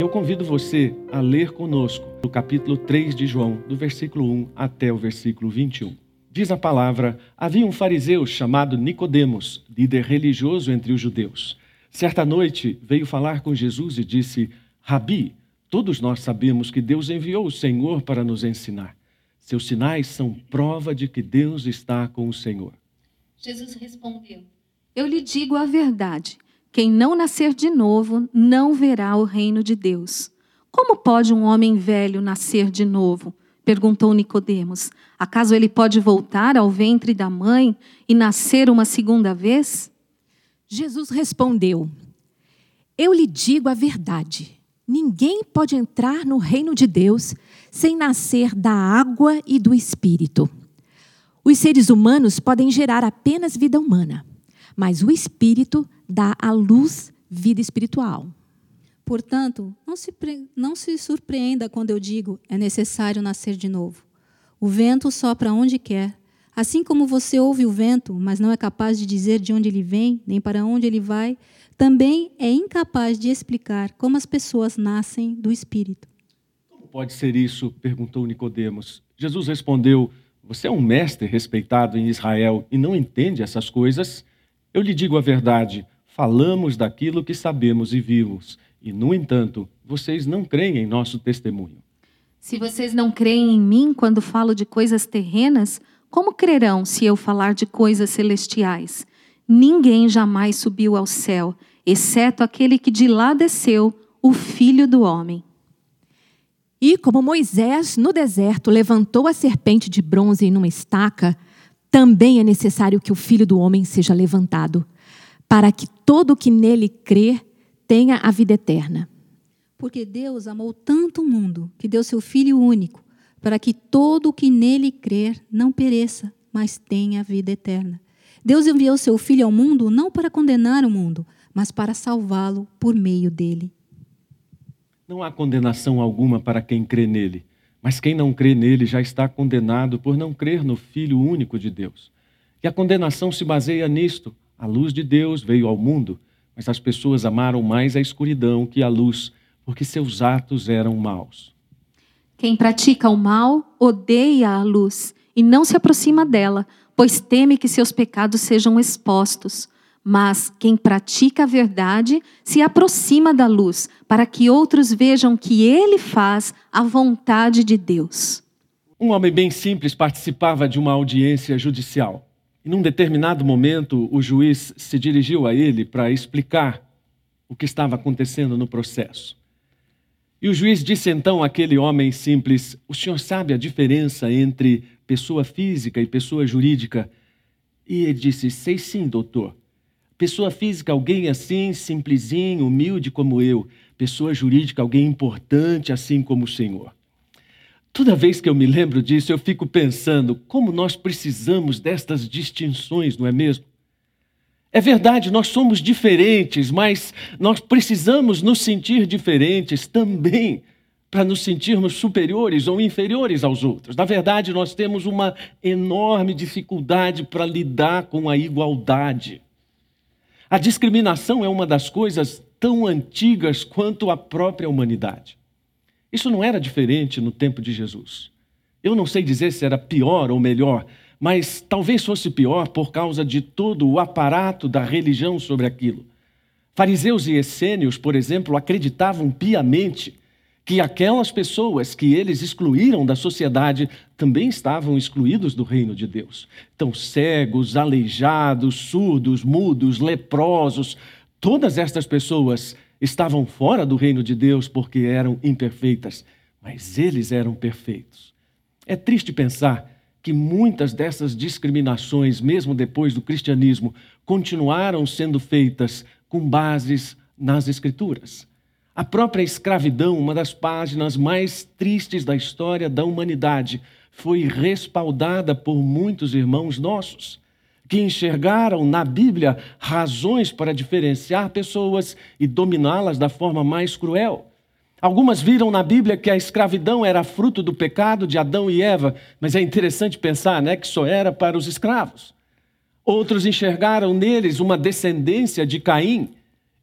Eu convido você a ler conosco o capítulo 3 de João, do versículo 1 até o versículo 21. Diz a palavra: Havia um fariseu chamado Nicodemos, líder religioso entre os judeus. Certa noite veio falar com Jesus e disse: Rabi, todos nós sabemos que Deus enviou o Senhor para nos ensinar. Seus sinais são prova de que Deus está com o Senhor. Jesus respondeu: Eu lhe digo a verdade. Quem não nascer de novo não verá o reino de Deus. Como pode um homem velho nascer de novo? perguntou Nicodemos. Acaso ele pode voltar ao ventre da mãe e nascer uma segunda vez? Jesus respondeu: Eu lhe digo a verdade. Ninguém pode entrar no reino de Deus sem nascer da água e do espírito. Os seres humanos podem gerar apenas vida humana, mas o espírito dá à luz vida espiritual. Portanto, não se, não se surpreenda quando eu digo é necessário nascer de novo. O vento sopra onde quer. Assim como você ouve o vento, mas não é capaz de dizer de onde ele vem, nem para onde ele vai, também é incapaz de explicar como as pessoas nascem do Espírito. Como pode ser isso? perguntou Nicodemos. Jesus respondeu: Você é um mestre respeitado em Israel e não entende essas coisas? Eu lhe digo a verdade falamos daquilo que sabemos e vimos, e, no entanto, vocês não creem em nosso testemunho. Se vocês não creem em mim quando falo de coisas terrenas, como crerão se eu falar de coisas celestiais? Ninguém jamais subiu ao céu, exceto aquele que de lá desceu, o Filho do Homem. E como Moisés, no deserto, levantou a serpente de bronze em uma estaca, também é necessário que o Filho do Homem seja levantado para que todo o que nele crer tenha a vida eterna. Porque Deus amou tanto o mundo que deu seu Filho único, para que todo o que nele crer não pereça, mas tenha a vida eterna. Deus enviou seu Filho ao mundo não para condenar o mundo, mas para salvá-lo por meio dele. Não há condenação alguma para quem crê nele, mas quem não crê nele já está condenado por não crer no Filho único de Deus. E a condenação se baseia nisto a luz de Deus veio ao mundo, mas as pessoas amaram mais a escuridão que a luz, porque seus atos eram maus. Quem pratica o mal odeia a luz e não se aproxima dela, pois teme que seus pecados sejam expostos. Mas quem pratica a verdade se aproxima da luz, para que outros vejam que ele faz a vontade de Deus. Um homem bem simples participava de uma audiência judicial. E num determinado momento, o juiz se dirigiu a ele para explicar o que estava acontecendo no processo. E o juiz disse então àquele homem simples: O senhor sabe a diferença entre pessoa física e pessoa jurídica? E ele disse: Sei sim, doutor. Pessoa física, alguém assim, simplesinho, humilde como eu. Pessoa jurídica, alguém importante, assim como o senhor. Toda vez que eu me lembro disso, eu fico pensando como nós precisamos destas distinções, não é mesmo? É verdade, nós somos diferentes, mas nós precisamos nos sentir diferentes também para nos sentirmos superiores ou inferiores aos outros. Na verdade, nós temos uma enorme dificuldade para lidar com a igualdade. A discriminação é uma das coisas tão antigas quanto a própria humanidade. Isso não era diferente no tempo de Jesus. Eu não sei dizer se era pior ou melhor, mas talvez fosse pior por causa de todo o aparato da religião sobre aquilo. Fariseus e essênios, por exemplo, acreditavam piamente que aquelas pessoas que eles excluíram da sociedade também estavam excluídos do reino de Deus. Então, cegos, aleijados, surdos, mudos, leprosos, todas estas pessoas estavam fora do reino de Deus porque eram imperfeitas, mas eles eram perfeitos. É triste pensar que muitas dessas discriminações, mesmo depois do cristianismo, continuaram sendo feitas com bases nas Escrituras. A própria escravidão, uma das páginas mais tristes da história da humanidade, foi respaldada por muitos irmãos nossos que enxergaram na Bíblia razões para diferenciar pessoas e dominá-las da forma mais cruel. Algumas viram na Bíblia que a escravidão era fruto do pecado de Adão e Eva, mas é interessante pensar né, que só era para os escravos. Outros enxergaram neles uma descendência de Caim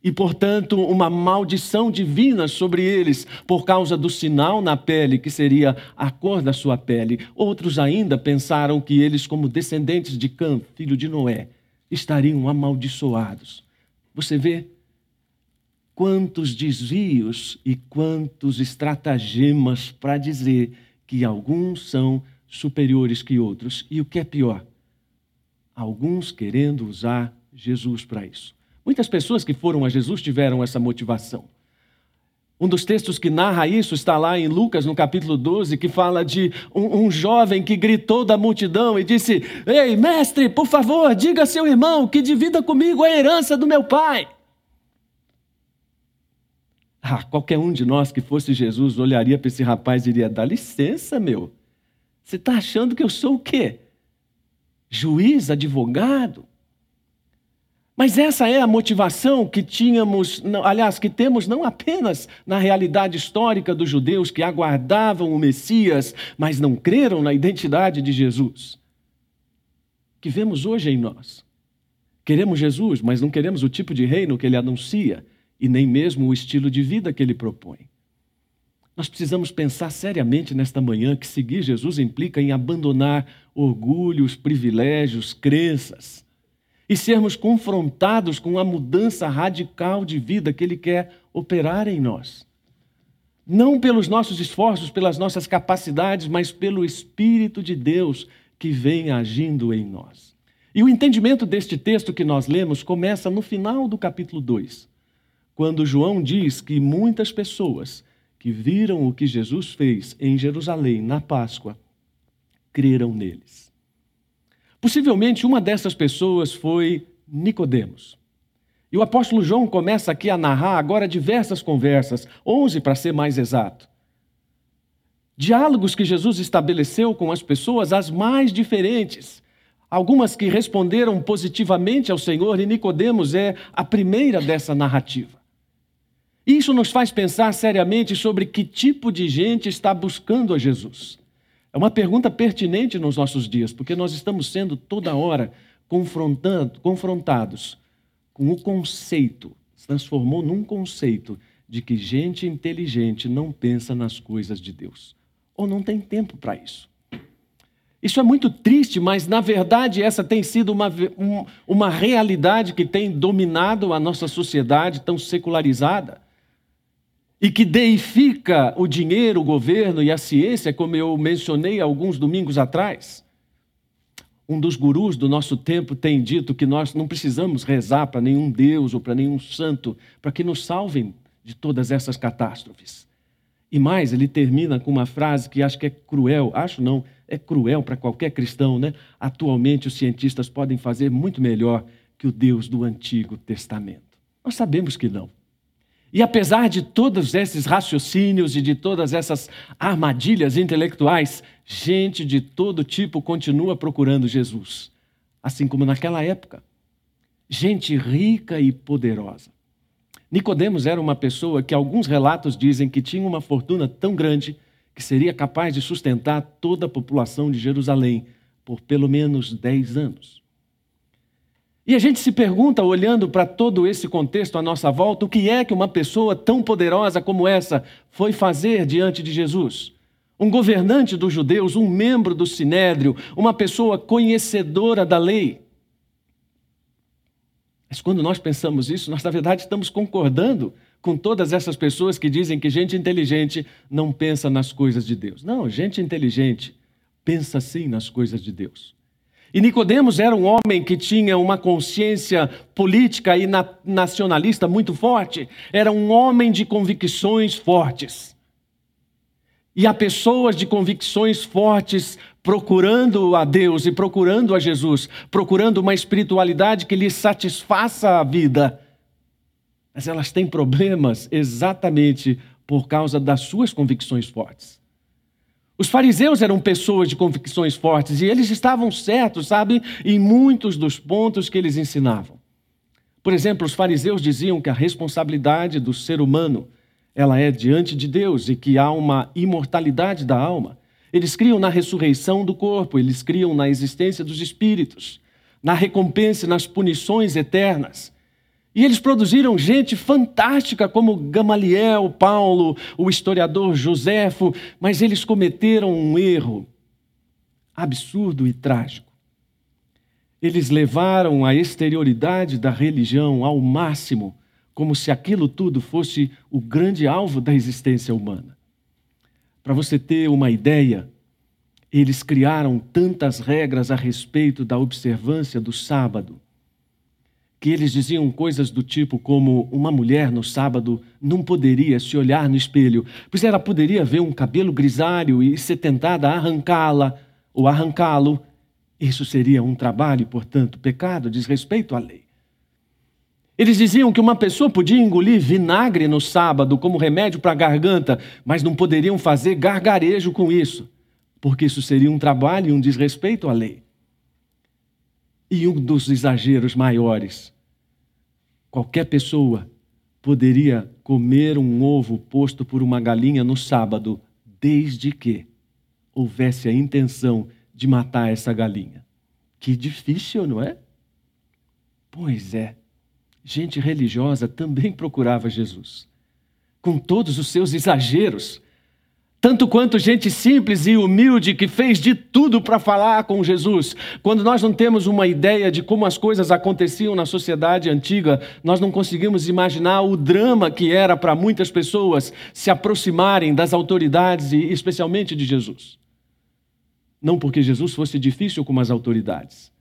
e, portanto, uma maldição divina sobre eles por causa do sinal na pele, que seria a cor da sua pele. Outros ainda pensaram que eles, como descendentes de Cã, filho de Noé, estariam amaldiçoados. Você vê quantos desvios e quantos estratagemas para dizer que alguns são superiores que outros. E o que é pior, alguns querendo usar Jesus para isso. Muitas pessoas que foram a Jesus tiveram essa motivação. Um dos textos que narra isso está lá em Lucas, no capítulo 12, que fala de um, um, jovem que gritou da multidão e disse: Ei, mestre, por favor, diga a seu irmão que divida comigo a herança do meu pai. Ah, qualquer um de nós que fosse Jesus olharia para esse rapaz e diria: dá licença, meu. Você está achando que eu sou o quê? Juiz, advogado? Mas essa é a motivação que tínhamos, aliás, que temos não apenas na realidade histórica dos judeus que aguardavam o Messias, mas não creram na identidade de Jesus. Que vemos hoje em nós. Queremos Jesus, mas não queremos o tipo de reino que ele anuncia e nem mesmo o estilo de vida que ele propõe. Nós precisamos pensar seriamente nesta manhã que seguir Jesus implica em abandonar orgulhos, privilégios, crenças e sermos confrontados com a mudança radical de vida que ele quer operar em nós. Não pelos nossos esforços, pelas nossas capacidades, mas pelo Espírito de Deus que vem agindo em nós. E o entendimento deste texto que nós lemos começa no final do capítulo 2 quando João diz que muitas pessoas que viram o que Jesus fez em Jerusalém na Páscoa creram neles. Possivelmente uma dessas pessoas foi Nicodemos. E o apóstolo João começa aqui a narrar agora diversas conversas, onze para ser mais exato. Diálogos que Jesus estabeleceu com as pessoas as mais diferentes. Algumas que responderam positivamente ao Senhor e Nicodemos é a primeira dessa narrativa. Isso nos faz pensar seriamente sobre que tipo de gente está buscando a Jesus. É uma pergunta pertinente nos nossos dias, porque nós estamos sendo toda hora confrontando, confrontados com o conceito, se transformou num conceito de que gente inteligente não pensa nas coisas de Deus, ou não tem tempo para isso. Isso é muito triste, mas na verdade essa tem sido uma, uma realidade que tem dominado a nossa sociedade tão secularizada e que deifica o dinheiro, o governo e a ciência, como eu mencionei alguns domingos atrás. Um dos gurus do nosso tempo tem dito que nós não precisamos rezar para nenhum Deus ou para nenhum santo para que nos salvem de todas essas catástrofes. E mais, ele termina com uma frase que acho que é cruel, acho não, é cruel para qualquer cristão, né? Atualmente os cientistas podem fazer muito melhor que o Deus do Antigo Testamento. Nós sabemos que não. E apesar de todos esses raciocínios e de todas essas armadilhas intelectuais, gente de todo tipo continua procurando Jesus, assim como naquela época. Gente rica e poderosa. Nicodemos era uma pessoa que alguns relatos dizem que tinha uma fortuna tão grande que seria capaz de sustentar toda a população de Jerusalém por pelo menos 10 anos. E a gente se pergunta, olhando para todo esse contexto à nossa volta, o que é que uma pessoa tão poderosa como essa foi fazer diante de Jesus? Um governante dos judeus, um membro do sinédrio, uma pessoa conhecedora da lei. Mas quando nós pensamos isso, nós na verdade estamos concordando com todas essas pessoas que dizem que gente inteligente não pensa nas coisas de Deus. Não, gente inteligente pensa sim nas coisas de Deus. E Nicodemos era um homem que tinha uma consciência política e nacionalista muito forte, era um homem de convicções fortes. E há pessoas de convicções fortes procurando a Deus e procurando a Jesus, procurando uma espiritualidade que lhes satisfaça a vida. Mas elas têm problemas exatamente por causa das suas convicções fortes. Os fariseus eram pessoas de convicções fortes e eles estavam certos, sabe, em muitos dos pontos que eles ensinavam. Por exemplo, os fariseus diziam que a responsabilidade do ser humano ela é diante de Deus e que há uma imortalidade da alma. Eles criam na ressurreição do corpo, eles criam na existência dos espíritos, na recompensa e nas punições eternas. E eles produziram gente fantástica como Gamaliel, Paulo, o historiador Joséfo, mas eles cometeram um erro absurdo e trágico. Eles levaram a exterioridade da religião ao máximo, como se aquilo tudo fosse o grande alvo da existência humana. Para você ter uma ideia, eles criaram tantas regras a respeito da observância do sábado que eles diziam coisas do tipo como uma mulher no sábado não poderia se olhar no espelho, pois ela poderia ver um cabelo grisalho e ser tentada a arrancá-la ou arrancá-lo. Isso seria um trabalho, portanto, pecado, desrespeito à lei. Eles diziam que uma pessoa podia engolir vinagre no sábado como remédio para a garganta, mas não poderiam fazer gargarejo com isso, porque isso seria um trabalho e um desrespeito à lei. E um dos exageros maiores Qualquer pessoa poderia comer um ovo posto por uma galinha no sábado, desde que houvesse a intenção de matar essa galinha. Que difícil, não é? Pois é. Gente religiosa também procurava Jesus. Com todos os seus exageros, tanto quanto gente simples e humilde que fez de tudo para falar com Jesus. Quando nós não temos uma ideia de como as coisas aconteciam na sociedade antiga, nós não conseguimos imaginar o drama que era para muitas pessoas se aproximarem das autoridades e especialmente de Jesus. Não porque Jesus fosse difícil como as autoridades,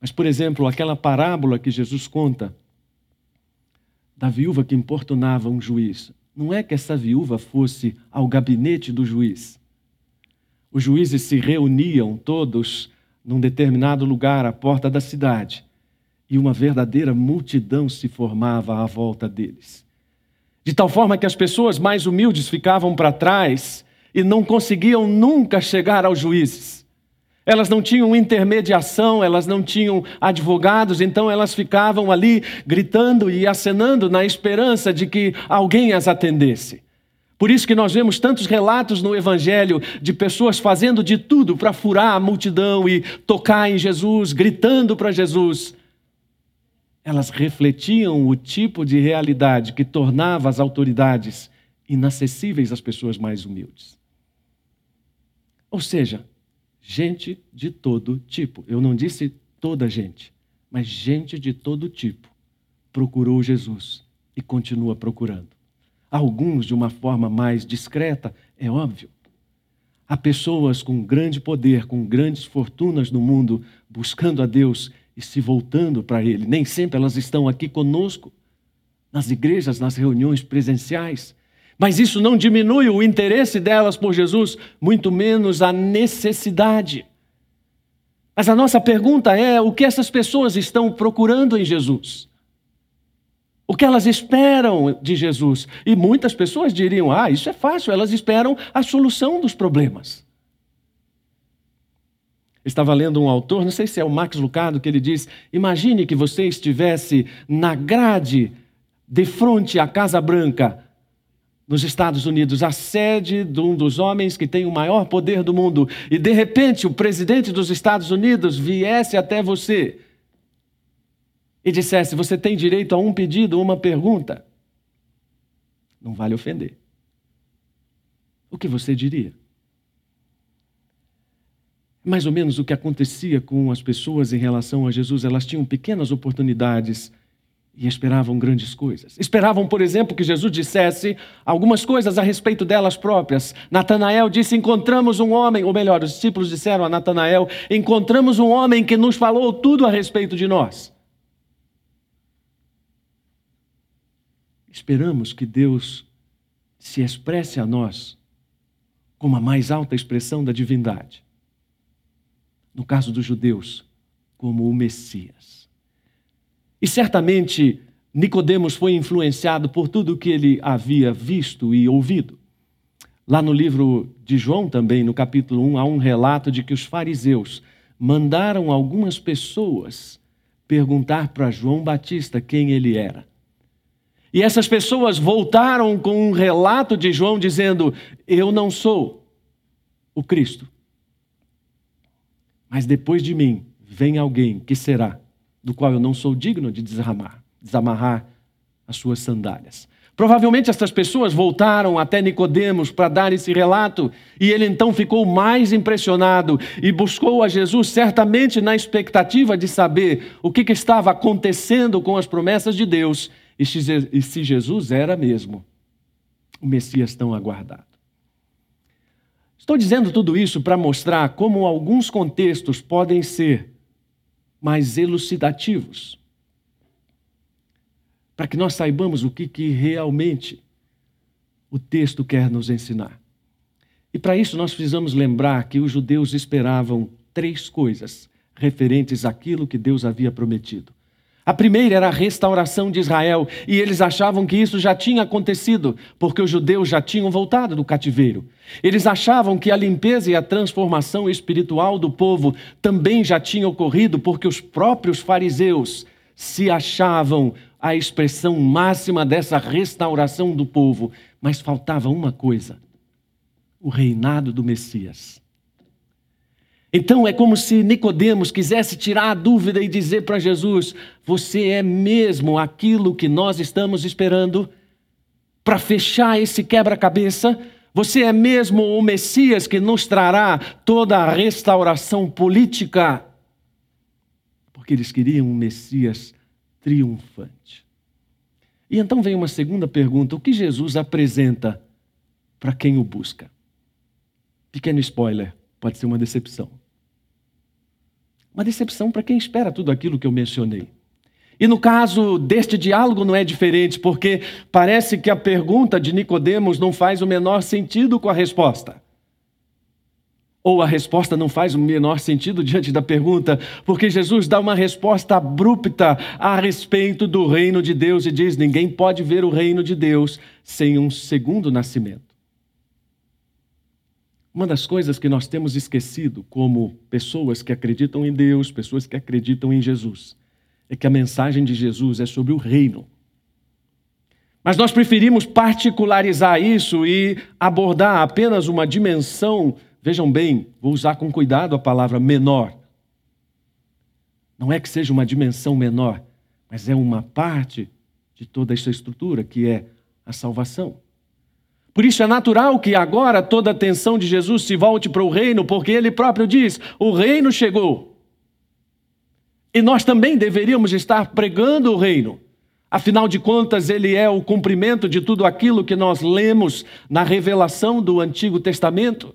mas, por exemplo, aquela parábola que Jesus conta da viúva que importunava um juiz não é que essa viúva fosse ao gabinete do juiz. Os juízes se reuniam todos num determinado lugar à porta da cidade e uma verdadeira multidão se formava à volta deles. De tal forma que as pessoas mais humildes ficavam para trás e não conseguiam nunca chegar aos juízes. Elas não tinham intermediação, elas não tinham advogados, então elas ficavam ali gritando e acenando na esperança de que alguém as atendesse. Por isso que nós vemos tantos relatos no Evangelho de pessoas fazendo de tudo para furar a multidão e tocar em Jesus, gritando para Jesus. Elas refletiam o tipo de realidade que tornava as autoridades inacessíveis às pessoas mais humildes. Ou seja, gente de todo tipo. Eu não disse toda gente, mas gente de todo tipo procurou Jesus e continua procurando. Alguns de uma forma mais discreta, é óbvio. Há pessoas com grande poder, com grandes fortunas no mundo, buscando a Deus e se voltando para Ele. Nem sempre elas estão aqui conosco, nas igrejas, nas reuniões presenciais, mas isso não diminui o interesse delas por Jesus, muito menos a necessidade. Mas a nossa pergunta é: o que essas pessoas estão procurando em Jesus? O que elas esperam de Jesus? E muitas pessoas diriam: ah, isso é fácil, elas esperam a solução dos problemas. Estava lendo um autor, não sei se é o Max Lucado, que ele diz: imagine que você estivesse na grade de frente à Casa Branca nos Estados Unidos, a sede de um dos homens que tem o maior poder do mundo, e de repente o presidente dos Estados Unidos viesse até você e dissesse: Você tem direito a um pedido, uma pergunta. Não vale ofender. O que você diria? Mais ou menos o que acontecia com as pessoas em relação a Jesus, elas tinham pequenas oportunidades e esperavam grandes coisas. Esperavam, por exemplo, que Jesus dissesse algumas coisas a respeito delas próprias. Natanael disse: Encontramos um homem, ou melhor, os discípulos disseram a Natanael: Encontramos um homem que nos falou tudo a respeito de nós. Esperamos que Deus se expresse a nós como a mais alta expressão da divindade. No caso dos judeus, como o Messias. E certamente Nicodemos foi influenciado por tudo o que ele havia visto e ouvido. Lá no livro de João também, no capítulo 1, há um relato de que os fariseus mandaram algumas pessoas perguntar para João Batista quem ele era. E essas pessoas voltaram com um relato de João dizendo: Eu não sou o Cristo. Mas depois de mim vem alguém que será do qual eu não sou digno de desarmar desamarrar as suas sandálias. Provavelmente essas pessoas voltaram até Nicodemos para dar esse relato, e ele então ficou mais impressionado e buscou a Jesus certamente na expectativa de saber o que, que estava acontecendo com as promessas de Deus e se Jesus era mesmo o Messias tão aguardado. Estou dizendo tudo isso para mostrar como alguns contextos podem ser mais elucidativos para que nós saibamos o que, que realmente o texto quer nos ensinar. E para isso nós precisamos lembrar que os judeus esperavam três coisas referentes àquilo que Deus havia prometido. A primeira era a restauração de Israel, e eles achavam que isso já tinha acontecido, porque os judeus já tinham voltado do cativeiro. Eles achavam que a limpeza e a transformação espiritual do povo também já tinha ocorrido, porque os próprios fariseus se achavam a expressão máxima dessa restauração do povo, mas faltava uma coisa: o reinado do Messias. Então é como se Nicodemos quisesse tirar a dúvida e dizer para Jesus: "Você é mesmo aquilo que nós estamos esperando para fechar esse quebra-cabeça? Você é mesmo o Messias que nos trará toda a restauração política?" Porque eles queriam um Messias triunfante. E então vem uma segunda pergunta: o que Jesus apresenta para quem o busca? Pequeno spoiler, pode ser uma decepção. Uma decepção para quem espera tudo aquilo que eu mencionei. E no caso deste diálogo não é diferente, porque parece que a pergunta de Nicodemos não faz o menor sentido com a resposta. Ou a resposta não faz o menor sentido diante da pergunta, porque Jesus dá uma resposta abrupta a respeito do reino de Deus e diz: ninguém pode ver o reino de Deus sem um segundo nascimento. Uma das coisas que nós temos esquecido como pessoas que acreditam em Deus, pessoas que acreditam em Jesus, é que a mensagem de Jesus é sobre o reino. Mas nós preferimos particularizar isso e abordar apenas uma dimensão Vejam bem, vou usar com cuidado a palavra menor. Não é que seja uma dimensão menor, mas é uma parte de toda essa estrutura que é a salvação. Por isso é natural que agora toda a atenção de Jesus se volte para o reino, porque ele próprio diz: o reino chegou. E nós também deveríamos estar pregando o reino. Afinal de contas, ele é o cumprimento de tudo aquilo que nós lemos na revelação do Antigo Testamento.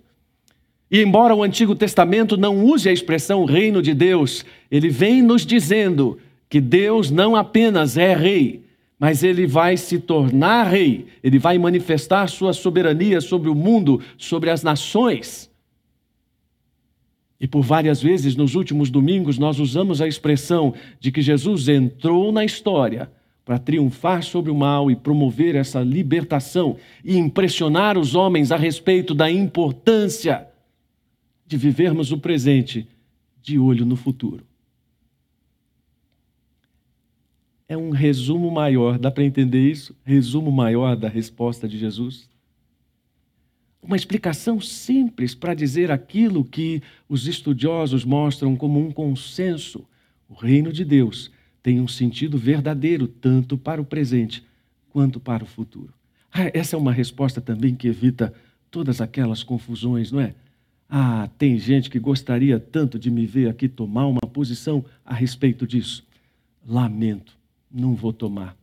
E embora o Antigo Testamento não use a expressão reino de Deus, ele vem nos dizendo que Deus não apenas é rei, mas ele vai se tornar rei, ele vai manifestar sua soberania sobre o mundo, sobre as nações. E por várias vezes nos últimos domingos nós usamos a expressão de que Jesus entrou na história para triunfar sobre o mal e promover essa libertação e impressionar os homens a respeito da importância de vivermos o presente de olho no futuro. É um resumo maior, dá para entender isso? Resumo maior da resposta de Jesus? Uma explicação simples para dizer aquilo que os estudiosos mostram como um consenso. O reino de Deus tem um sentido verdadeiro, tanto para o presente quanto para o futuro. Ah, essa é uma resposta também que evita todas aquelas confusões, não é? Ah, tem gente que gostaria tanto de me ver aqui tomar uma posição a respeito disso. Lamento, não vou tomar.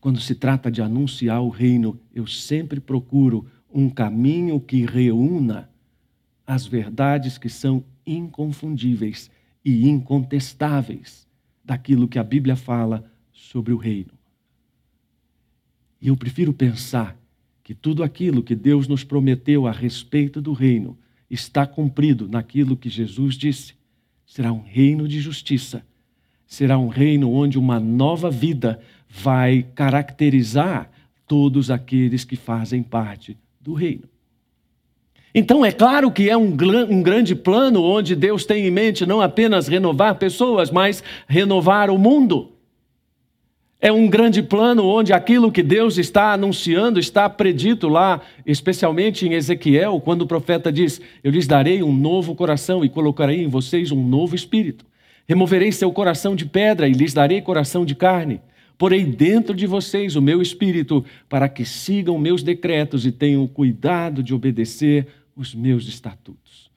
Quando se trata de anunciar o reino, eu sempre procuro um caminho que reúna as verdades que são inconfundíveis e incontestáveis daquilo que a Bíblia fala sobre o reino. E eu prefiro pensar que tudo aquilo que Deus nos prometeu a respeito do reino está cumprido naquilo que Jesus disse. Será um reino de justiça. Será um reino onde uma nova vida vai caracterizar todos aqueles que fazem parte do reino. Então, é claro que é um, um, grande plano onde Deus tem em mente não apenas renovar pessoas, mas renovar o mundo. É um grande plano onde aquilo que Deus está anunciando está predito lá, especialmente em Ezequiel, quando o profeta diz: Eu lhes darei um novo coração e colocarei em vocês um novo espírito. Removerei seu coração de pedra e lhes darei coração de carne. Porei dentro de vocês o meu espírito para que sigam meus decretos e tenham cuidado de obedecer os meus estatutos.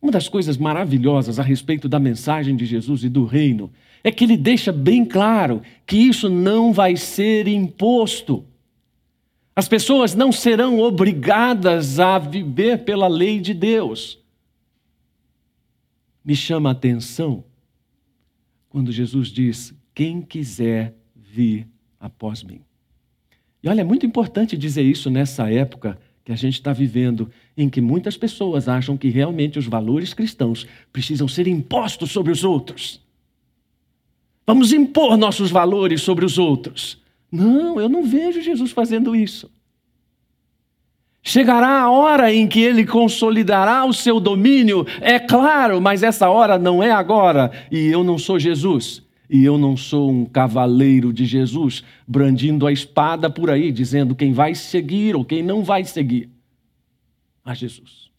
Uma das coisas maravilhosas a respeito da mensagem de Jesus e do reino é que ele deixa bem claro que isso não vai ser imposto. As pessoas não serão obrigadas a viver pela lei de Deus. Me chama a atenção quando Jesus diz: Quem quiser vir após mim. E olha, é muito importante dizer isso nessa época que a gente está vivendo, em que muitas pessoas acham que realmente os valores cristãos precisam ser impostos sobre os outros. Vamos impor nossos valores sobre os outros. Não, eu não vejo Jesus fazendo isso. Chegará a hora em que ele consolidará o seu domínio, é claro, mas essa hora não é agora, e eu não sou Jesus. E eu não sou um cavaleiro de Jesus, brandindo a espada por aí, dizendo quem vai seguir ou quem não vai seguir a Jesus.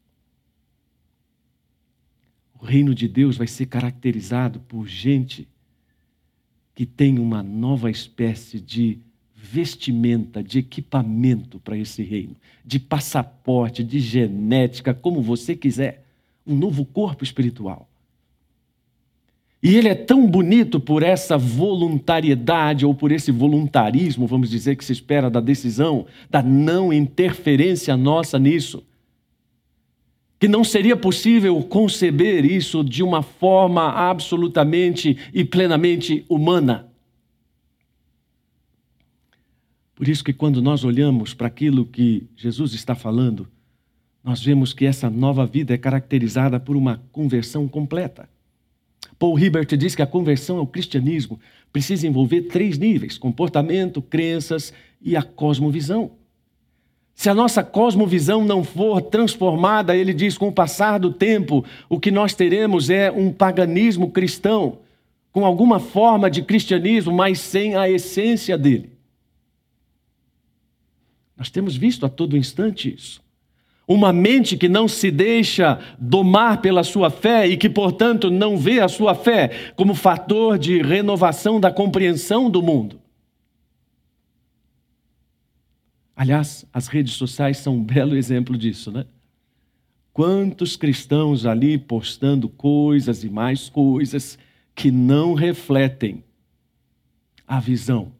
O reino de Deus vai ser caracterizado por gente que tem uma nova espécie de vestimenta, de equipamento para esse reino, de passaporte, de genética, como você quiser, um novo corpo espiritual. E ele é tão bonito por essa voluntariedade ou por esse voluntarismo, vamos dizer, que se espera da decisão, da não interferência nossa nisso, que não seria possível conceber isso de uma forma absolutamente e plenamente humana. Por isso que quando nós olhamos para aquilo que Jesus está falando, nós vemos que essa nova vida é caracterizada por uma conversão completa. Paul Hibbert diz que a conversão ao cristianismo precisa envolver três níveis: comportamento, crenças e a cosmovisão. Se a nossa cosmovisão não for transformada, ele diz, com o passar do tempo, o que nós teremos é um paganismo cristão, com alguma forma de cristianismo, mas sem a essência dele. Nós temos visto a todo instante isso. Uma mente que não se deixa domar pela sua fé e que, portanto, não vê a sua fé como fator de renovação da compreensão do mundo. Aliás, as redes sociais são um belo exemplo disso, né? Quantos cristãos ali postando coisas e mais coisas que não refletem a visão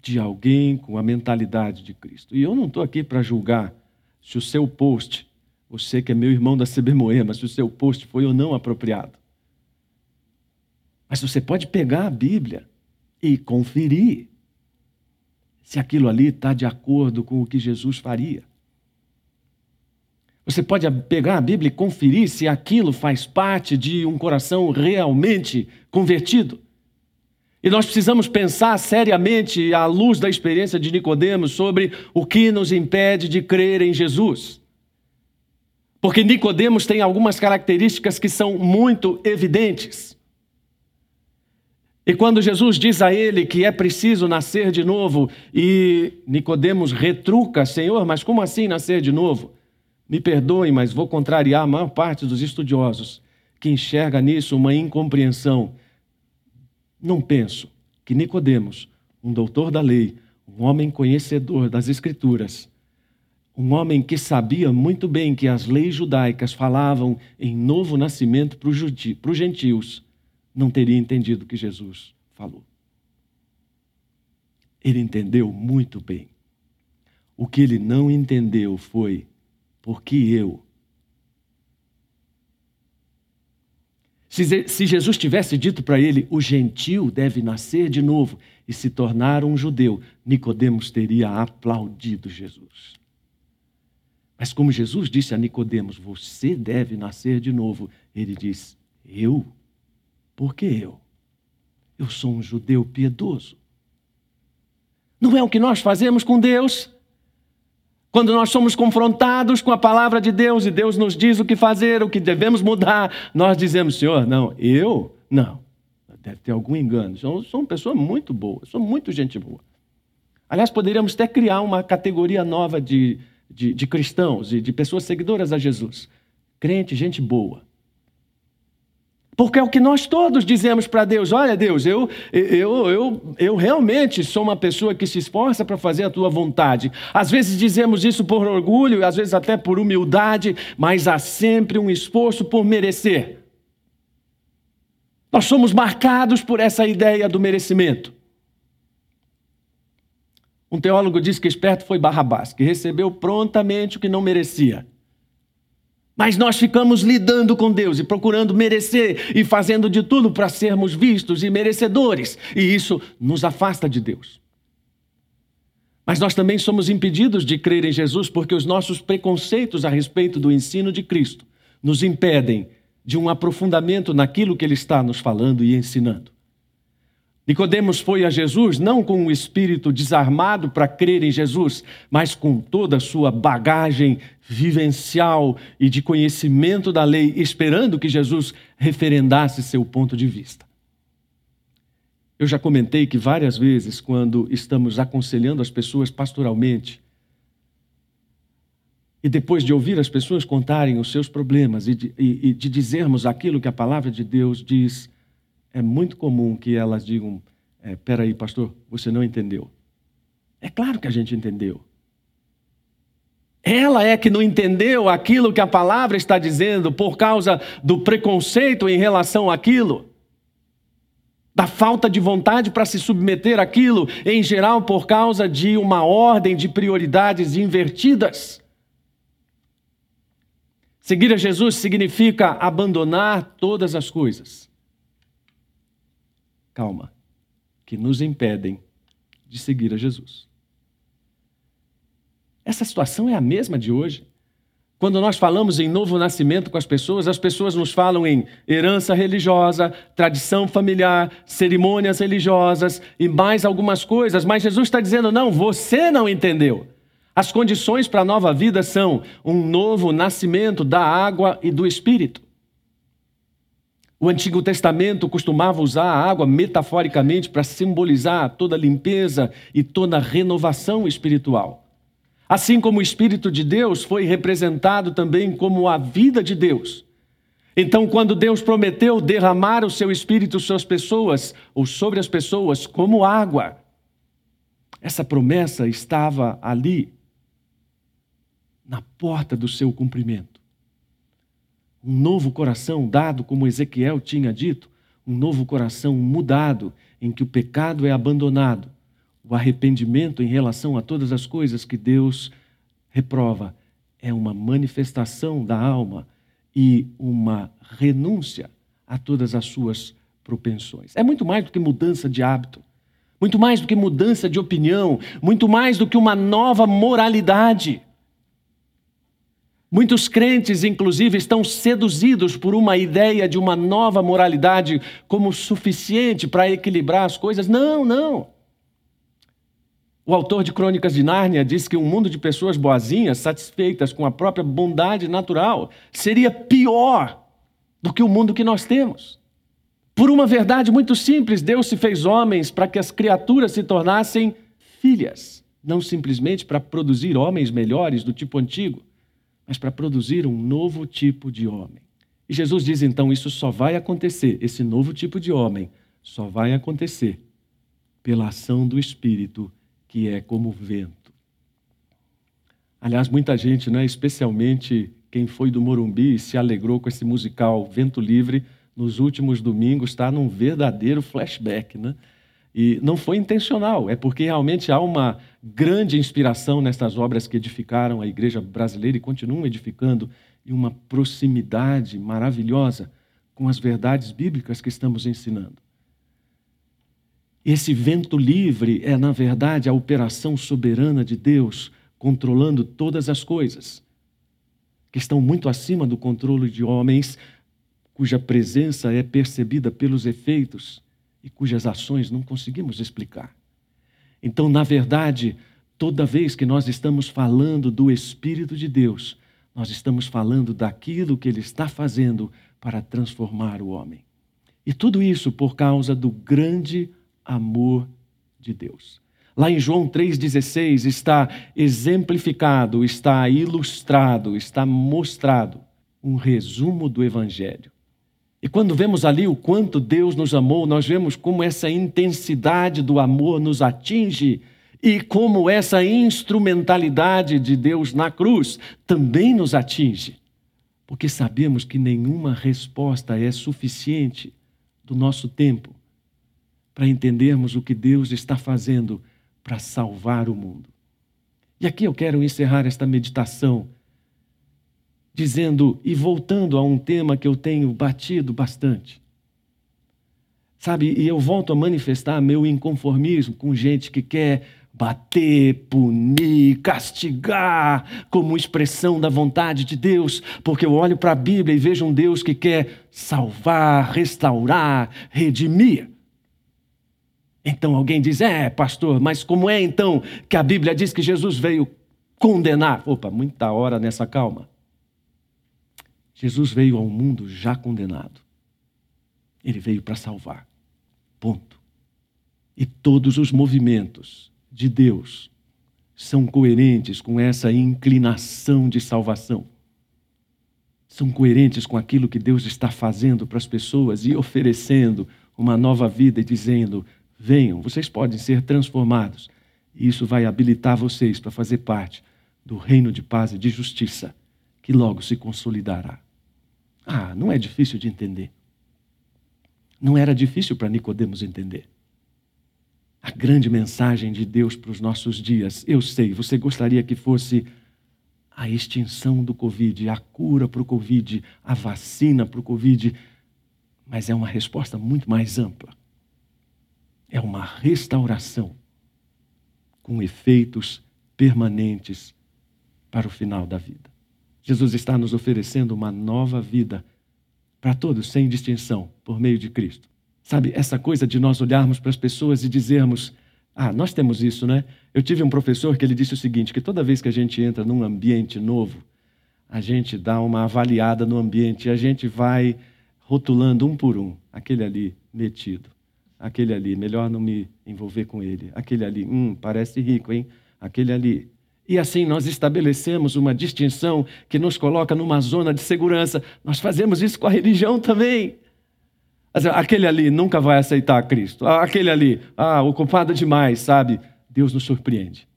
de alguém com a mentalidade de Cristo. E eu não estou aqui para julgar se o seu post, você que é meu irmão da CB Moema, se o seu post foi ou não apropriado. Mas você pode pegar a Bíblia e conferir se aquilo ali está de acordo com o que Jesus faria. Você pode pegar a Bíblia e conferir se aquilo faz parte de um coração realmente convertido. E nós precisamos pensar seriamente, à luz da experiência de Nicodemos, sobre o que nos impede de crer em Jesus. Porque Nicodemos tem algumas características que são muito evidentes. E quando Jesus diz a ele que é preciso nascer de novo, e Nicodemos retruca, Senhor, mas como assim nascer de novo? Me perdoem, mas vou contrariar a maior parte dos estudiosos que enxerga nisso uma incompreensão não penso que Nicodemos, um doutor da lei, um homem conhecedor das escrituras, um homem que sabia muito bem que as leis judaicas falavam em novo nascimento para os gentios, não teria entendido o que Jesus falou. Ele entendeu muito bem. O que ele não entendeu foi porque eu Se, Jesus tivesse dito para ele, o gentil deve nascer de novo e se tornar um judeu, Nicodemos teria aplaudido Jesus. Mas como Jesus disse a Nicodemos, você deve nascer de novo, ele diz, eu? Por que eu? Eu sou um judeu piedoso. Não é o que nós fazemos com Deus? Quando nós somos confrontados com a palavra de Deus e Deus nos diz o que fazer, o que devemos mudar, nós dizemos, Senhor, não, eu? Não. Deve ter algum engano. Eu sou uma pessoa muito boa, sou muito gente boa. Aliás, poderíamos até criar uma categoria nova de, de, de cristãos e de pessoas seguidoras a Jesus. Crente, gente boa. Porque é o que nós todos dizemos para Deus: olha, Deus, eu, eu, eu, eu realmente sou uma pessoa que se esforça para fazer a tua vontade. Às vezes dizemos isso por orgulho, às vezes até por humildade, mas há sempre um esforço por merecer. Nós somos marcados por essa ideia do merecimento. Um teólogo diz que esperto foi Barrabás, que recebeu prontamente o que não merecia. Mas nós ficamos lidando com Deus e procurando merecer e fazendo de tudo para sermos vistos e merecedores, e isso nos afasta de Deus. Mas nós também somos impedidos de crer em Jesus porque os nossos preconceitos a respeito do ensino de Cristo nos impedem de um aprofundamento naquilo que ele está nos falando e ensinando. Nicodemos foi a Jesus não com o espírito desarmado para crer em Jesus, mas com toda a sua bagagem vivencial e de conhecimento da lei, esperando que Jesus referendasse seu ponto de vista. Eu já comentei que várias vezes, quando estamos aconselhando as pessoas pastoralmente, e depois de ouvir as pessoas contarem os seus problemas e de, e, e de dizermos aquilo que a palavra de Deus diz, é muito comum que elas digam: é, peraí, pastor, você não entendeu. É claro que a gente entendeu. Ela é que não entendeu aquilo que a palavra está dizendo por causa do preconceito em relação àquilo, da falta de vontade para se submeter àquilo, em geral por causa de uma ordem de prioridades invertidas. Seguir a Jesus significa abandonar todas as coisas calma, que nos impedem de seguir a Jesus. Essa situação é a mesma de hoje. Quando nós falamos em novo nascimento com as pessoas, as pessoas nos falam em herança religiosa, tradição familiar, cerimônias religiosas e mais algumas coisas, mas Jesus está dizendo: não, você não entendeu. As condições para a nova vida são um novo nascimento da água e do espírito. O Antigo Testamento costumava usar a água metaforicamente para simbolizar toda a limpeza e toda a renovação espiritual. Assim como o Espírito de Deus foi representado também como a vida de Deus. Então, quando Deus prometeu derramar o seu Espírito sobre as pessoas, ou sobre as pessoas, como água, essa promessa estava ali, na porta do seu cumprimento um novo coração dado, como Ezequiel tinha dito, um novo coração mudado, em que o pecado é abandonado, o arrependimento em relação a todas as coisas que Deus reprova é uma manifestação da alma e uma renúncia a todas as suas propensões. É muito mais do que mudança de hábito, muito mais do que mudança de opinião, muito mais do que uma nova moralidade. Muitos crentes, inclusive, estão seduzidos por uma ideia de uma nova moralidade como suficiente para equilibrar as coisas. Não, não. O autor de Crônicas de Nárnia diz que um mundo de pessoas boazinhas, satisfeitas com a própria bondade natural, seria pior do que o mundo que nós temos. Por uma verdade muito simples, Deus se fez homens para que as criaturas se tornassem filhas, não simplesmente para produzir homens melhores do tipo antigo mas para produzir um novo tipo de homem. E Jesus diz então: isso só vai acontecer, esse novo tipo de homem só vai acontecer pela ação do Espírito, que é como vento. Aliás, muita gente, né, especialmente quem foi do Morumbi e se alegrou com esse musical Vento Livre nos últimos domingos, está num verdadeiro flashback, né? E não foi intencional, é porque realmente há uma grande inspiração nestas obras que edificaram a igreja brasileira e continuam edificando, e uma proximidade maravilhosa com as verdades bíblicas que estamos ensinando. Esse vento livre é, na verdade, a operação soberana de Deus controlando todas as coisas, que estão muito acima do controle de homens, cuja presença é percebida pelos efeitos e cujas ações não conseguimos explicar. Então, na verdade, toda vez que nós estamos falando do Espírito de Deus, nós estamos falando daquilo que Ele está fazendo para transformar o homem. E tudo isso por causa do grande amor de Deus. Lá em João 3,16 está exemplificado, está ilustrado, está mostrado um resumo do Evangelho. E quando vemos ali o quanto Deus nos amou, nós vemos como essa intensidade do amor nos atinge e como essa instrumentalidade de Deus na cruz também nos atinge. Porque sabemos que nenhuma resposta é suficiente do nosso tempo para entendermos o que Deus está fazendo para salvar o mundo. E aqui eu quero encerrar esta meditação dizendo e voltando a um tema que eu tenho batido bastante. Sabe, e eu volto a manifestar meu inconformismo com gente que quer bater, punir, castigar como expressão da vontade de Deus, porque eu olho para a Bíblia e vejo um Deus que quer salvar, restaurar, redimir. Então alguém diz: é, pastor, mas como é então que a Bíblia diz que Jesus veio condenar? Opa, muita hora nessa calma. Jesus veio ao mundo já condenado. Ele veio para salvar. Ponto. E todos os movimentos de Deus são coerentes com essa inclinação de salvação. São coerentes com aquilo que Deus está fazendo para as pessoas e oferecendo uma nova vida e dizendo: venham, vocês podem ser transformados. E isso vai habilitar vocês para fazer parte do reino de paz e de justiça que logo se consolidará. Ah, não é difícil de entender. Não era difícil para Nicodemos entender. A grande mensagem de Deus para os nossos dias, eu sei, você gostaria que fosse a extinção do Covid, a cura para o Covid, a vacina para o Covid, mas é uma resposta muito mais ampla. É uma restauração com efeitos permanentes para o final da vida. Jesus está nos oferecendo uma nova vida para todos, sem distinção, por meio de Cristo. Sabe, essa coisa de nós olharmos para as pessoas e dizermos: Ah, nós temos isso, né? Eu tive um professor que ele disse o seguinte: que toda vez que a gente entra num ambiente novo, a gente dá uma avaliada no ambiente a gente vai rotulando um por um. Aquele ali, metido. Aquele ali, melhor não me envolver com ele. Aquele ali, hum, parece rico, hein? Aquele ali, e assim nós estabelecemos uma distinção que nos coloca numa zona de segurança. Nós fazemos isso com a religião também. Aquele ali nunca vai aceitar Cristo. Ah, aquele ali, ah, ocupado demais, sabe? Deus nos surpreende.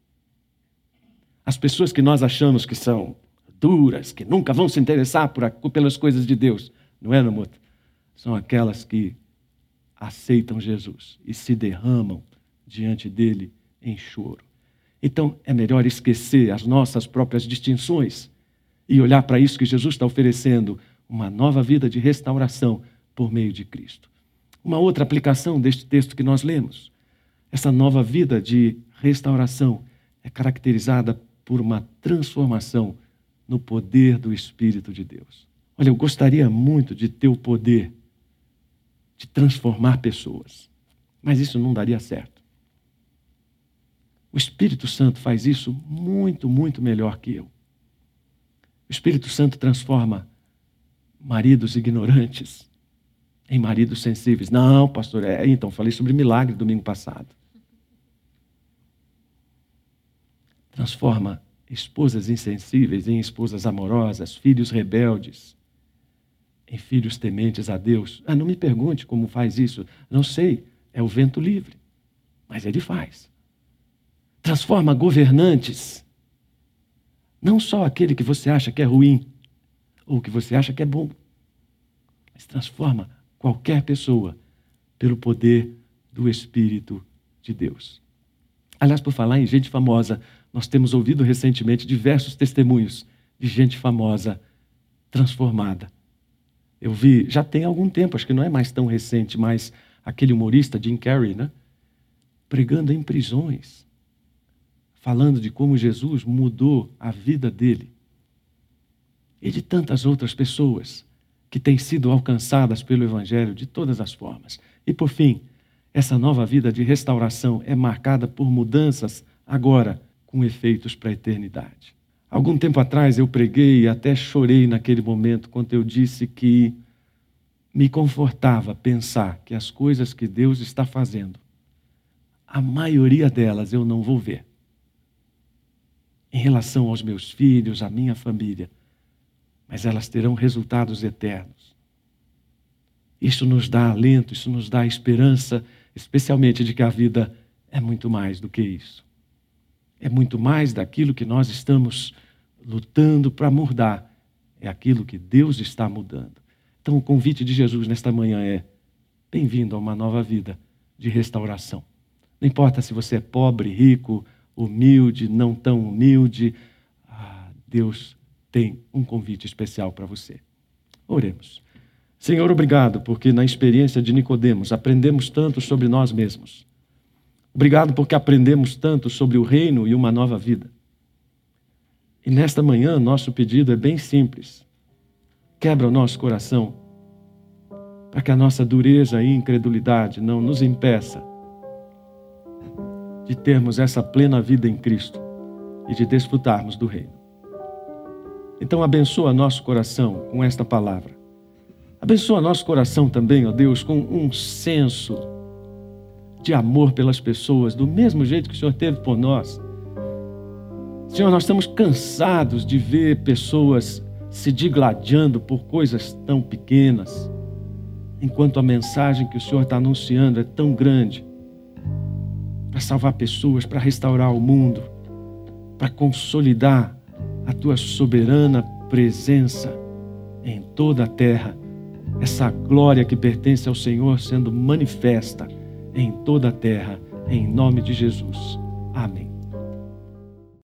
As pessoas que nós achamos que são duras, que nunca vão se interessar por, pelas coisas de Deus, não é, Namuto? São aquelas que aceitam Jesus e se derramam diante dele em choro. Então é melhor esquecer as nossas próprias distinções e olhar para isso que Jesus está oferecendo uma nova vida de restauração por meio de Cristo. Uma outra aplicação deste texto que nós lemos. Essa nova vida de restauração é caracterizada por uma transformação no poder do Espírito de Deus. Olha, eu gostaria muito de ter o poder de transformar pessoas, mas isso não daria certo. O Espírito Santo faz isso muito, muito melhor que eu. O Espírito Santo transforma maridos ignorantes em maridos sensíveis. Não, pastor, é, então falei sobre milagre domingo passado. Transforma esposas insensíveis em esposas amorosas, filhos rebeldes em filhos tementes a Deus. Ah, não me pergunte como faz isso. Não sei, é o vento livre. Mas ele faz transforma governantes. Não só aquele que você acha que é ruim ou que você acha que é bom, mas transforma qualquer pessoa pelo poder do Espírito de Deus. Aliás, por falar em gente famosa, nós temos ouvido recentemente diversos testemunhos de gente famosa transformada. Eu vi, já tem algum tempo, acho que não é mais tão recente, mas aquele humorista Jim Carrey, né? Pregando em prisões falando de como Jesus mudou a vida dele e de tantas outras pessoas que têm sido alcançadas pelo Evangelho de todas as formas. E por fim, essa nova vida de restauração é marcada por mudanças agora com efeitos para a eternidade. Algum tempo atrás eu preguei e até chorei naquele momento quando eu disse que me confortava pensar que as coisas que Deus está fazendo, a maioria delas eu não vou ver em relação aos meus filhos, à minha família, mas elas terão resultados eternos. Isso nos dá alento, isso nos dá esperança, especialmente de que a vida é muito mais do que isso. É muito mais daquilo que nós estamos lutando para mudar. É aquilo que Deus está mudando. Então, o convite de Jesus nesta manhã é: bem-vindo a uma nova vida de restauração. Não importa se você é pobre, rico, humilde, não tão humilde, ah, Deus tem um convite especial para você. Oremos. Senhor, obrigado, porque na experiência de Nicodemos aprendemos tanto sobre nós mesmos. Obrigado porque aprendemos tanto sobre o reino e uma nova vida. E nesta manhã, nosso pedido é bem simples. Quebra o nosso coração, para que a nossa dureza e incredulidade não nos impeça de termos essa plena vida em Cristo e de desfrutarmos do reino. Então, abençoa nosso coração com esta palavra. Abençoa nosso coração também, ó Deus, com um senso de amor pelas pessoas, do mesmo jeito que o Senhor teve por nós. Senhor, nós estamos cansados de ver pessoas se digladiando por coisas tão pequenas, enquanto a mensagem que o Senhor está anunciando é tão grande para salvar pessoas, para restaurar o mundo, para consolidar a tua soberana presença em toda a terra, essa glória que pertence ao Senhor sendo manifesta em toda a terra, em nome de Jesus. Amém.